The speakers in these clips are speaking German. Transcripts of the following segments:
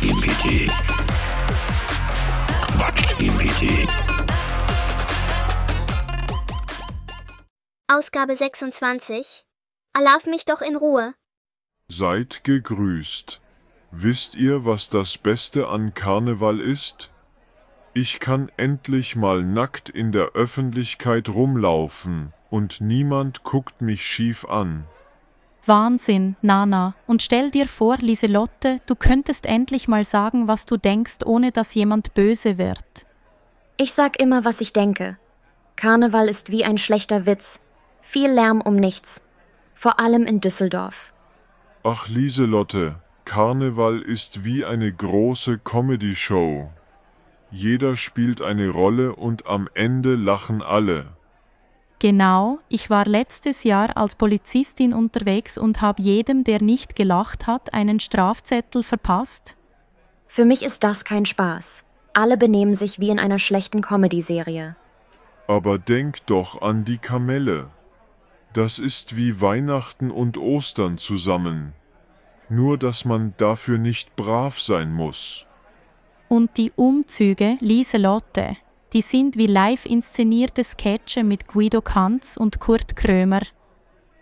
Quatsch-GPT. Quatsch-GPT. Ausgabe 26. Erlauf mich doch in Ruhe. Seid gegrüßt. Wisst ihr, was das Beste an Karneval ist? Ich kann endlich mal nackt in der Öffentlichkeit rumlaufen und niemand guckt mich schief an. Wahnsinn, Nana. Und stell dir vor, Lieselotte, du könntest endlich mal sagen, was du denkst, ohne dass jemand böse wird. Ich sag immer, was ich denke. Karneval ist wie ein schlechter Witz. Viel Lärm um nichts. Vor allem in Düsseldorf. Ach Lieselotte, Karneval ist wie eine große Comedy-Show. Jeder spielt eine Rolle und am Ende lachen alle. Genau, ich war letztes Jahr als Polizistin unterwegs und habe jedem, der nicht gelacht hat, einen Strafzettel verpasst. Für mich ist das kein Spaß. Alle benehmen sich wie in einer schlechten Comedy-Serie. Aber denk doch an die Kamelle. Das ist wie Weihnachten und Ostern zusammen. Nur dass man dafür nicht brav sein muss. Und die Umzüge, Lieselotte, die sind wie live inszenierte Sketche mit Guido Kanz und Kurt Krömer.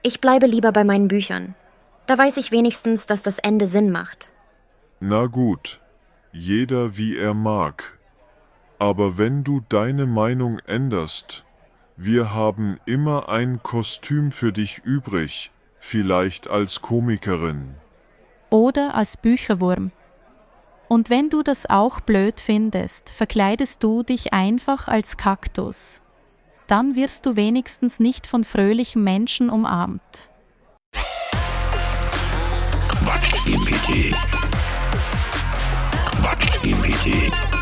Ich bleibe lieber bei meinen Büchern. Da weiß ich wenigstens, dass das Ende Sinn macht. Na gut, jeder wie er mag. Aber wenn du deine Meinung änderst, wir haben immer ein Kostüm für dich übrig, vielleicht als Komikerin. Oder als Bücherwurm. Und wenn du das auch blöd findest, verkleidest du dich einfach als Kaktus. Dann wirst du wenigstens nicht von fröhlichen Menschen umarmt. Quatsch-GPT. Quatsch-GPT.